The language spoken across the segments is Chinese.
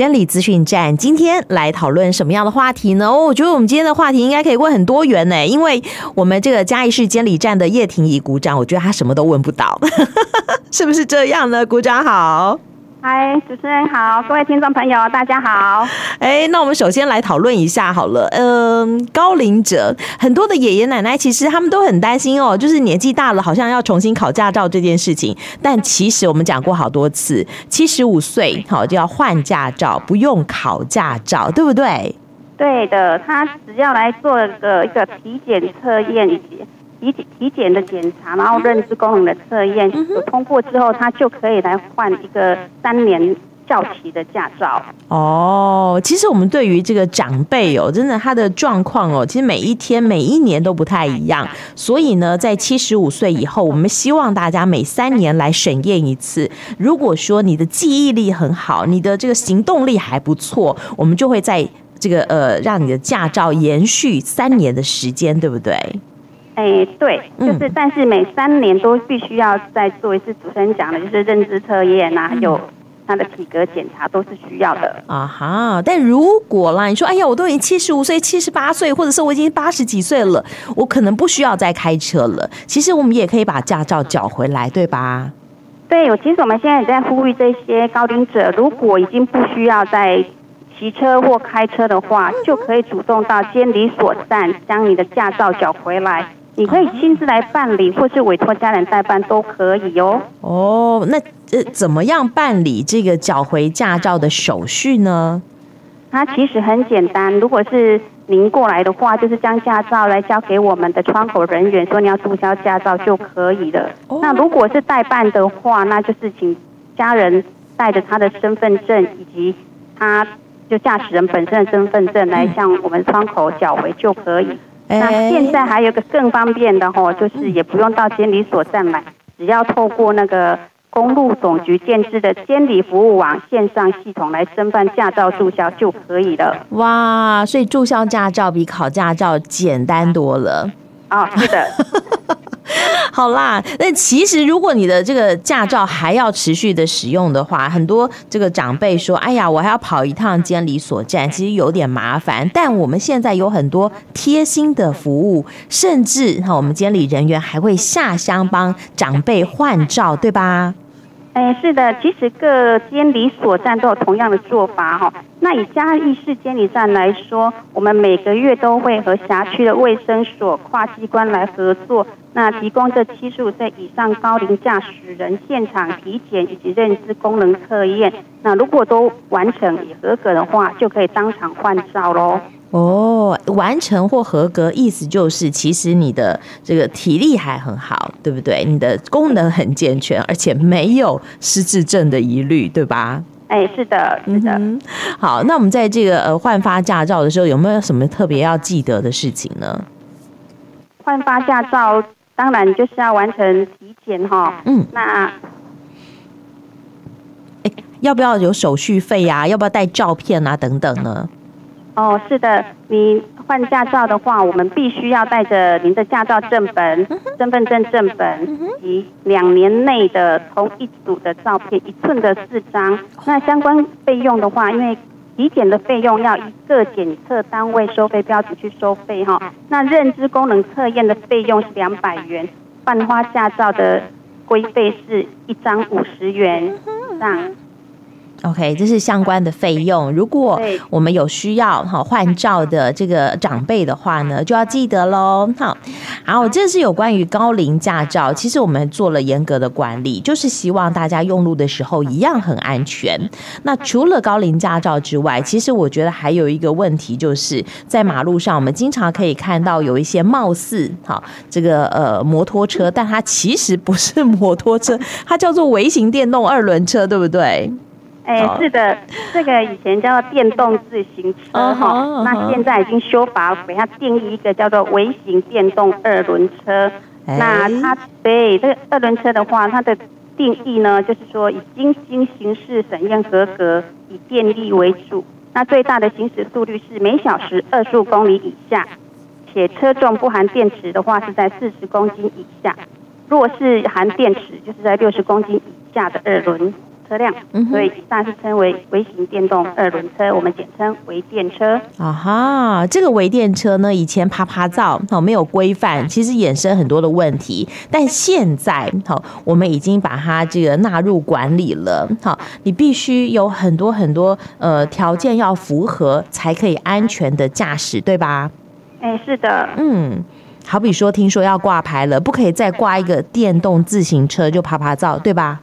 监理资讯站今天来讨论什么样的话题呢？哦，我觉得我们今天的话题应该可以问很多元呢，因为我们这个嘉义市监理站的叶婷怡鼓掌，我觉得他什么都问不到，是不是这样呢？鼓掌好。嗨，主持人好，各位听众朋友，大家好。哎，那我们首先来讨论一下好了。嗯，高龄者很多的爷爷奶奶，其实他们都很担心哦，就是年纪大了，好像要重新考驾照这件事情。但其实我们讲过好多次，七十五岁好就要换驾照，不用考驾照，对不对？对的，他只要来做个一个体检测验。体体检的检查，然后认知功能的测验有通过之后，他就可以来换一个三年效期的驾照。哦，其实我们对于这个长辈哦，真的他的状况哦，其实每一天每一年都不太一样。所以呢，在七十五岁以后，我们希望大家每三年来审验一次。如果说你的记忆力很好，你的这个行动力还不错，我们就会在这个呃，让你的驾照延续三年的时间，对不对？哎，对，就是，但是每三年都必须要再做一次。主持人讲的就是认知测验啊，还有他的体格检查都是需要的啊哈。但如果啦，你说，哎呀，我都已经七十五岁、七十八岁，或者是我已经八十几岁了，我可能不需要再开车了。其实我们也可以把驾照缴回来，对吧？对，我其实我们现在也在呼吁这些高龄者，如果已经不需要再骑车或开车的话，就可以主动到监理所站将你的驾照缴回来。你可以亲自来办理，或是委托家人代办都可以哦。哦，那呃，怎么样办理这个缴回驾照的手续呢？它其实很简单，如果是您过来的话，就是将驾照来交给我们的窗口人员，说你要注销驾照就可以了。哦。那如果是代办的话，那就是请家人带着他的身份证以及他就驾驶人本身的身份证来向我们窗口缴回就可以。那现在还有个更方便的哦，就是也不用到监理所站买，只要透过那个公路总局建置的监理服务网线上系统来申办驾照注销就可以了。哇，所以注销驾照比考驾照简单多了。哦，是的。好啦，那其实如果你的这个驾照还要持续的使用的话，很多这个长辈说：“哎呀，我还要跑一趟监理所站，其实有点麻烦。”但我们现在有很多贴心的服务，甚至哈，我们监理人员还会下乡帮长辈换照，对吧？哎，是的，其实各监理所站都有同样的做法哈。那以嘉义市监理站来说，我们每个月都会和辖区的卫生所跨机关来合作，那提供这七十五岁以上高龄驾驶人现场体检以及认知功能测验。那如果都完成也合格的话，就可以当场换照喽。哦，完成或合格，意思就是其实你的这个体力还很好，对不对？你的功能很健全，而且没有失智症的疑虑，对吧？哎，是的，是的。嗯、好，那我们在这个呃换发驾照的时候，有没有什么特别要记得的事情呢？换发驾照，当然就是要完成体检哈。嗯，那哎，要不要有手续费呀、啊？要不要带照片啊？等等呢？哦，是的，你换驾照的话，我们必须要带着您的驾照正本、身份证正本及两年内的同一组的照片，一寸的四张。那相关费用的话，因为体检的费用要一个检测单位收费标准去收费哈。那认知功能测验的费用是两百元，换花驾照的规费是一张五十元上。OK，这是相关的费用。如果我们有需要哈换照的这个长辈的话呢，就要记得喽。好，好，这是有关于高龄驾照。其实我们做了严格的管理，就是希望大家用路的时候一样很安全。那除了高龄驾照之外，其实我觉得还有一个问题，就是在马路上我们经常可以看到有一些貌似哈这个呃摩托车，但它其实不是摩托车，它叫做微型电动二轮车，对不对？哎，是的，这个以前叫做电动自行车哈，uh uh. 那现在已经修法给它定义一个叫做微型电动二轮车。那它对这个二轮车的话，它的定义呢，就是说已经经行驶审验合格，以电力为主。那最大的行驶速率是每小时二十五公里以下，且车重不含电池的话是在四十公斤以下。若是含电池，就是在六十公斤以下的二轮。车辆，嗯、所以以上是称为微型电动二轮车，我们简称微电车。啊哈，这个微电车呢，以前啪啪造好没有规范，其实衍生很多的问题，但现在好，我们已经把它这个纳入管理了。好，你必须有很多很多呃条件要符合，才可以安全的驾驶，对吧？哎，是的，嗯。好比说，听说要挂牌了，不可以再挂一个电动自行车就啪啪照，对吧？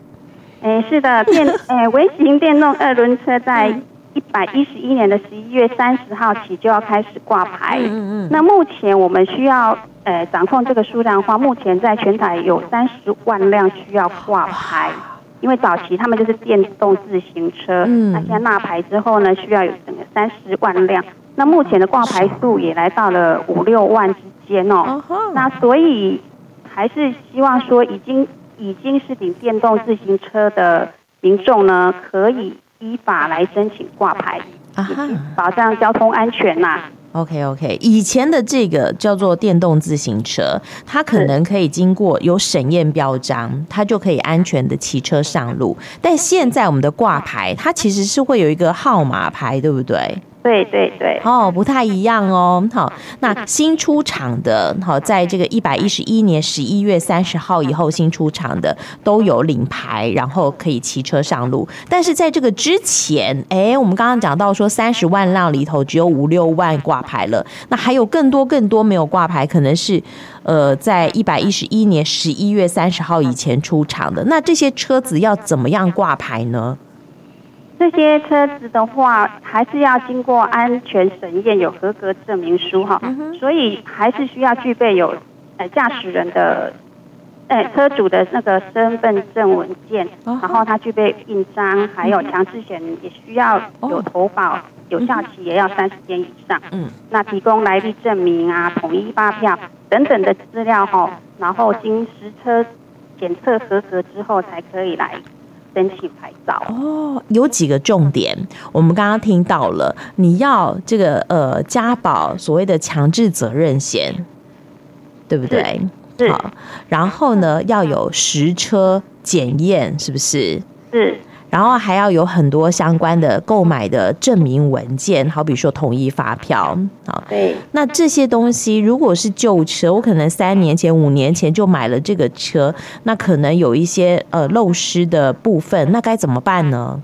哎，是的，电哎微型电动二轮车在一百一十一年的十一月三十号起就要开始挂牌。嗯嗯。那目前我们需要呃掌控这个数量的话，目前在全台有三十万辆需要挂牌，因为早期他们就是电动自行车，嗯，那现在纳牌之后呢，需要有整个三十万辆。那目前的挂牌数也来到了五六万之间哦。那所以还是希望说，已经已经是领电动自行车的民众呢，可以依法来申请挂牌，保障交通安全呐、啊。OK OK，以前的这个叫做电动自行车，它可能可以经过有审验标章，它就可以安全的骑车上路。但现在我们的挂牌，它其实是会有一个号码牌，对不对？对对对，哦，不太一样哦。好，那新出厂的，好，在这个一百一十一年十一月三十号以后新出厂的都有领牌，然后可以骑车上路。但是在这个之前，哎，我们刚刚讲到说三十万辆里头只有五六万挂牌了，那还有更多更多没有挂牌，可能是呃，在一百一十一年十一月三十号以前出厂的。那这些车子要怎么样挂牌呢？这些车子的话，还是要经过安全审验，有合格证明书哈，所以还是需要具备有呃驾驶人的，哎车主的那个身份证文件，然后他具备印章，还有强制险也需要有投保，有效期也要三十天以上。嗯，那提供来历证明啊、统一发票等等的资料哈，然后经实车检测合格之后才可以来。申请牌照哦，有几个重点，我们刚刚听到了，你要这个呃家保所谓的强制责任险，对不对？是。好，然后呢要有实车检验，是不是？是。然后还要有很多相关的购买的证明文件，好比说统一发票，好，对。那这些东西如果是旧车，我可能三年前、五年前就买了这个车，那可能有一些呃漏失的部分，那该怎么办呢？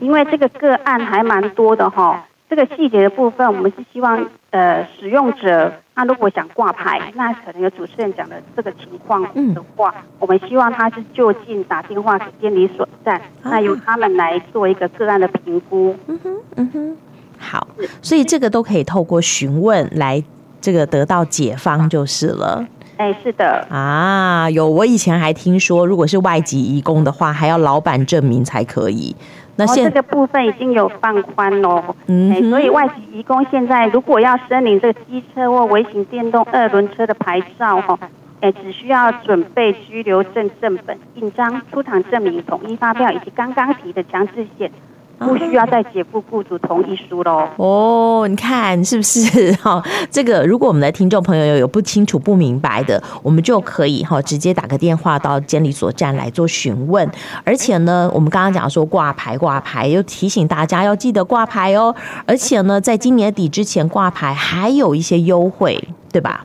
因为这个个案还蛮多的哈，这个细节的部分，我们是希望呃使用者。他如果想挂牌，那可能有主持人讲的这个情况的话，嗯、我们希望他是就近打电话给监理所在，啊、那由他们来做一个个案的评估。嗯哼，嗯哼，好，所以这个都可以透过询问来这个得到解方就是了。哎，是的。啊，有，我以前还听说，如果是外籍移工的话，还要老板证明才可以。那现、哦、这个部分已经有放宽喽，嗯，所以外籍移工现在如果要申领这个机车或微型电动二轮车的牌照，哈，哎，只需要准备居留证正本、印章、出厂证明、统一发票以及刚刚提的强制险。不需要再解雇雇主同意书喽。哦，你看是不是 哈？这个如果我们的听众朋友有有不清楚、不明白的，我们就可以哈直接打个电话到监理所站来做询问。而且呢，我们刚刚讲说挂牌挂牌，又提醒大家要记得挂牌哦。而且呢，在今年底之前挂牌还有一些优惠，对吧？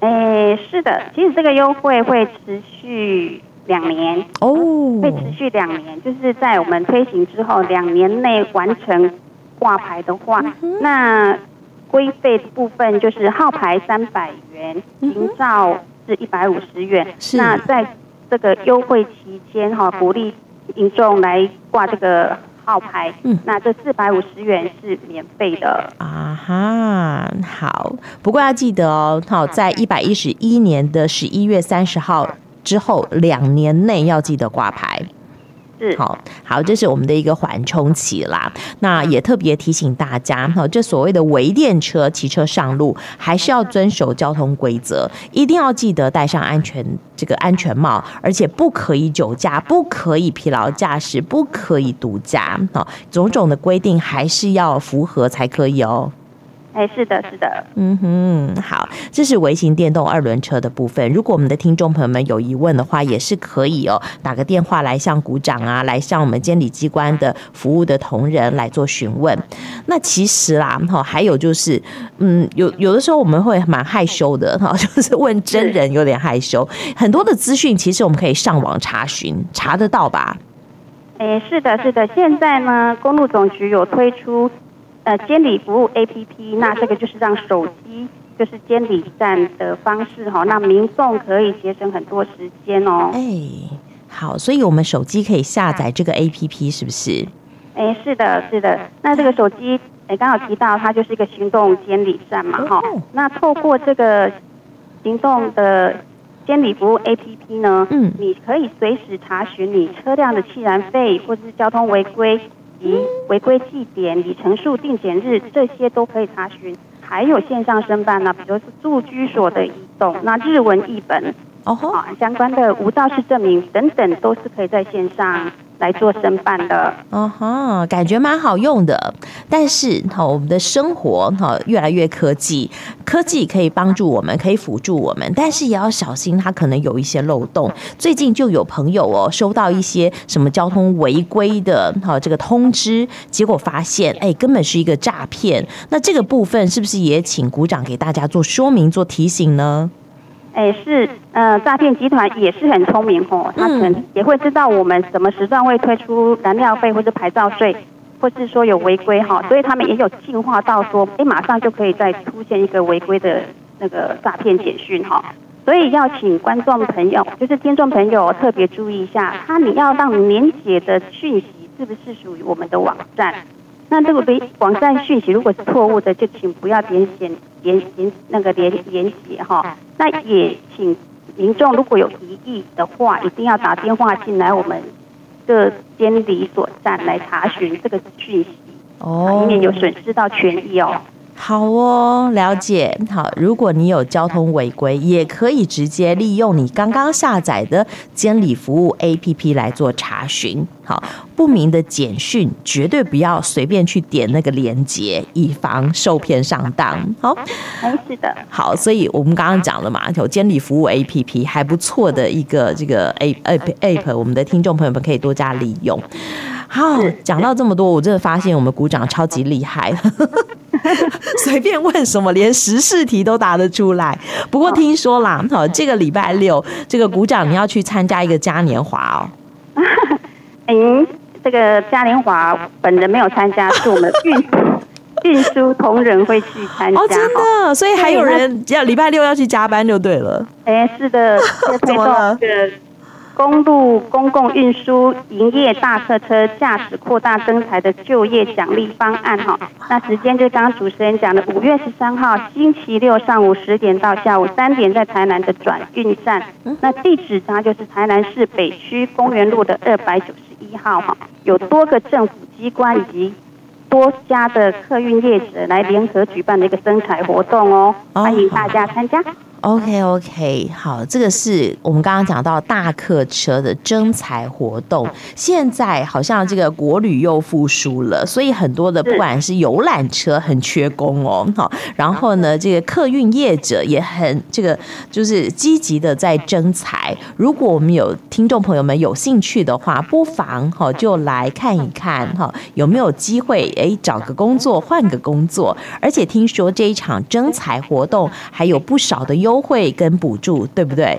哎，是的，其实这个优惠会持续。两年哦，会持续两年，就是在我们推行之后两年内完成挂牌的话，那规费部分就是号牌三百元，行照是一百五十元。那在这个优惠期间哈，鼓励民众来挂这个号牌，嗯那这四百五十元是免费的啊哈。好，不过要记得哦，好，在一百一十一年的十一月三十号。之后两年内要记得挂牌，是好，好，这是我们的一个缓冲期啦。那也特别提醒大家，哈，这所谓的微电车骑车上路，还是要遵守交通规则，一定要记得戴上安全这个安全帽，而且不可以酒驾，不可以疲劳驾驶，不可以毒驾，哈，种种的规定还是要符合才可以哦。哎，是的，是的，嗯哼，好，这是微型电动二轮车的部分。如果我们的听众朋友们有疑问的话，也是可以哦，打个电话来向股长啊，来向我们监理机关的服务的同仁来做询问。那其实啦，哈，还有就是，嗯，有有的时候我们会蛮害羞的哈，就是问真人有点害羞。很多的资讯其实我们可以上网查询，查得到吧？哎，是的，是的。现在呢，公路总局有推出。呃，监理服务 APP，那这个就是让手机就是监理站的方式哈，那民众可以节省很多时间哦。哎，好，所以我们手机可以下载这个 APP，是不是？哎，是的，是的。那这个手机，哎，刚好提到它就是一个行动监理站嘛，哈。那透过这个行动的监理服务 APP 呢，嗯，你可以随时查询你车辆的气燃费或者是交通违规。及违规记点、里程数、定检日，这些都可以查询。还有线上申办呢，比如是住居所的移动，那日文译本，哦，啊，相关的无照事证明等等，都是可以在线上。来做申办的，哦哈，感觉蛮好用的。但是哈，我们的生活哈越来越科技，科技可以帮助我们，可以辅助我们，但是也要小心，它可能有一些漏洞。最近就有朋友哦，收到一些什么交通违规的哈这个通知，结果发现哎，根本是一个诈骗。那这个部分是不是也请股长给大家做说明、做提醒呢？哎，是，呃，诈骗集团也是很聪明哦，他可能也会知道我们什么时段会推出燃料费或者牌照税，或是说有违规哈，所以他们也有进化到说，哎，马上就可以再出现一个违规的那个诈骗简讯哈，所以要请观众朋友，就是听众朋友特别注意一下，他你要让连结的讯息是不是属于我们的网站？那这个被网站讯息如果是错误的，就请不要点选点点那个连连接哈。那也请民众如果有疑义的话，一定要打电话进来我们的监理所站来查询这个讯息哦，以免有损失到权益哦。好哦，了解。好，如果你有交通违规，也可以直接利用你刚刚下载的监理服务 APP 来做查询。好，不明的简讯绝对不要随便去点那个链接，以防受骗上当。好，是的。好，所以我们刚刚讲了嘛，有监理服务 APP 还不错的一个这个 A App App，我们的听众朋友们可以多加利用。好，讲到这么多，我真的发现我们鼓掌超级厉害。随便问什么，连时事题都答得出来。不过听说啦，好，这个礼拜六，这个鼓掌你要去参加一个嘉年华哦。嗯，这个嘉年华本人没有参加，是我们运 运输同仁会去参加。哦，真的，所以还有人要礼拜六要去加班就对了。哎，是的，怎么了？公路公共运输营业大客车驾驶扩大增才的就业奖励方案哈，那时间就刚刚主持人讲的五月十三号星期六上午十点到下午三点，在台南的转运站，那地址呢就是台南市北区公园路的二百九十一号哈，有多个政府机关以及多家的客运业者来联合举办的一个增才活动哦，欢迎大家参加。OK OK，好，这个是我们刚刚讲到大客车的征才活动。现在好像这个国旅又复苏了，所以很多的不管是游览车很缺工哦，好，然后呢，这个客运业者也很这个就是积极的在征才。如果我们有听众朋友们有兴趣的话，不妨哈就来看一看哈，有没有机会哎找个工作换个工作。而且听说这一场征才活动还有不少的优。优惠跟补助，对不对？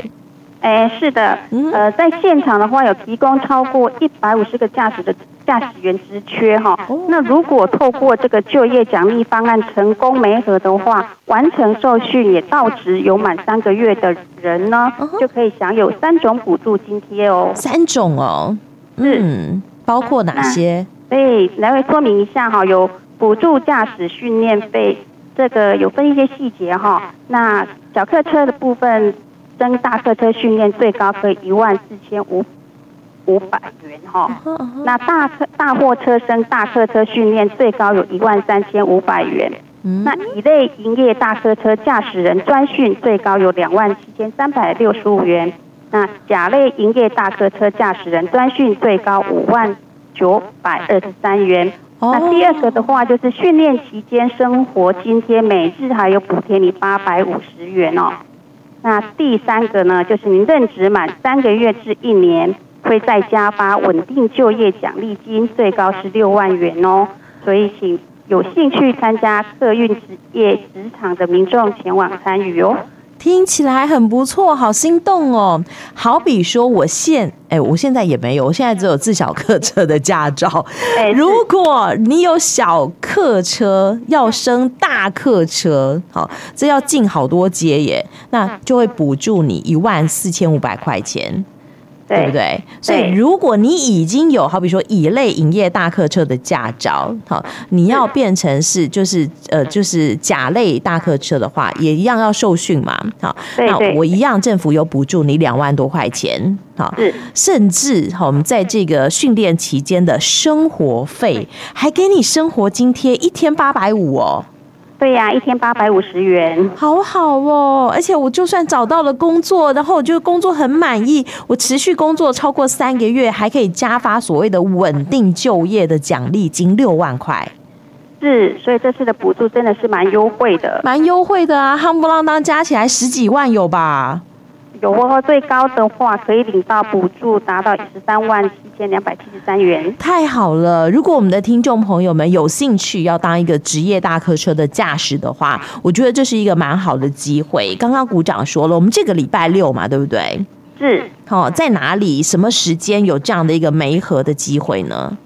哎，是的，呃，在现场的话有提供超过一百五十个驾驶的驾驶员职缺哈。那如果透过这个就业奖励方案成功媒合的话，完成受训也到职有满三个月的人呢，就可以享有三种补助津贴哦。三种哦，嗯，包括哪些？对，来回说明一下哈，有补助驾驶训练费。这个有分一些细节哈，那小客车的部分升大客车训练最高可以一万四千五五百元哈，那大客大货车升大客车训练最高有一万三千五百元，那乙类营业大客车驾驶人专训最高有两万七千三百六十五元，那甲类营业大客车驾驶人专训最高五万九百二十三元。那第二个的话就是训练期间生活津贴，每日还有补贴你八百五十元哦。那第三个呢，就是您任职满三个月至一年，会再加发稳定就业奖励金，最高是六万元哦。所以请有兴趣参加客运职业职场的民众前往参与哦。听起来很不错，好心动哦！好比说，我现哎，我现在也没有，我现在只有自小客车的驾照。如果你有小客车要升大客车，好，这要进好多阶耶，那就会补助你一万四千五百块钱。对。不对？所以如果你已经有好比说乙类营业大客车的驾照，好，你要变成是就是呃就是甲类大客车的话，也一样要受训嘛，好，那我一样政府有补助你两万多块钱，好，甚至好我们在这个训练期间的生活费还给你生活津贴一天八百五哦。对呀、啊，一天八百五十元，好好哦！而且我就算找到了工作，然后我就工作很满意，我持续工作超过三个月，还可以加发所谓的稳定就业的奖励金六万块。是，所以这次的补助真的是蛮优惠的，蛮优惠的啊！夯不啷当加起来十几万有吧？有哦，最高的话可以领到补助达到十三万七千两百七十三元。太好了！如果我们的听众朋友们有兴趣要当一个职业大客车的驾驶的话，我觉得这是一个蛮好的机会。刚刚股长说了，我们这个礼拜六嘛，对不对？是。好、哦，在哪里？什么时间有这样的一个媒合的机会呢？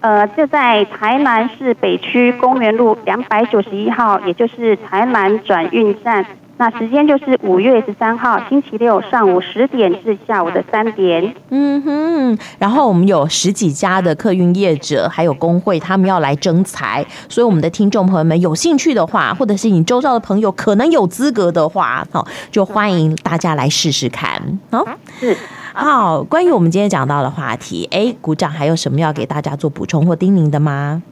呃，就在台南市北区公园路两百九十一号，也就是台南转运站。那时间就是五月十三号星期六上午十点至下午的三点。嗯哼，然后我们有十几家的客运业者，还有工会，他们要来征才，所以我们的听众朋友们有兴趣的话，或者是你周遭的朋友可能有资格的话，好，就欢迎大家来试试看。好，是好。关于我们今天讲到的话题，哎，鼓掌还有什么要给大家做补充或叮咛的吗？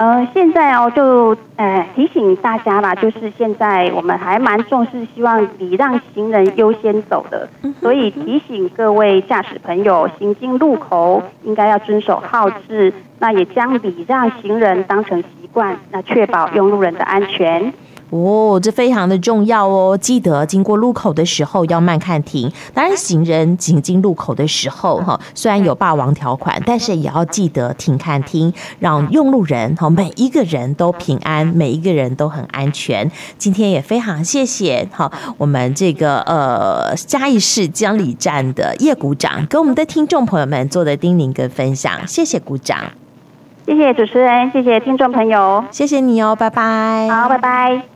呃，现在哦，就呃提醒大家吧，就是现在我们还蛮重视，希望礼让行人优先走的，所以提醒各位驾驶朋友，行经路口应该要遵守号志，那也将礼让行人当成习惯，那确保用路人的安全。哦，这非常的重要哦！记得经过路口的时候要慢看停。当然，行人行经路口的时候，哈，虽然有霸王条款，但是也要记得停看听，让用路人哈每一个人都平安，每一个人都很安全。今天也非常谢谢哈我们这个呃嘉义市江里站的叶股长跟我们的听众朋友们做的叮咛跟分享，谢谢股长，谢谢主持人，谢谢听众朋友，谢谢你哦，拜拜，好，拜拜。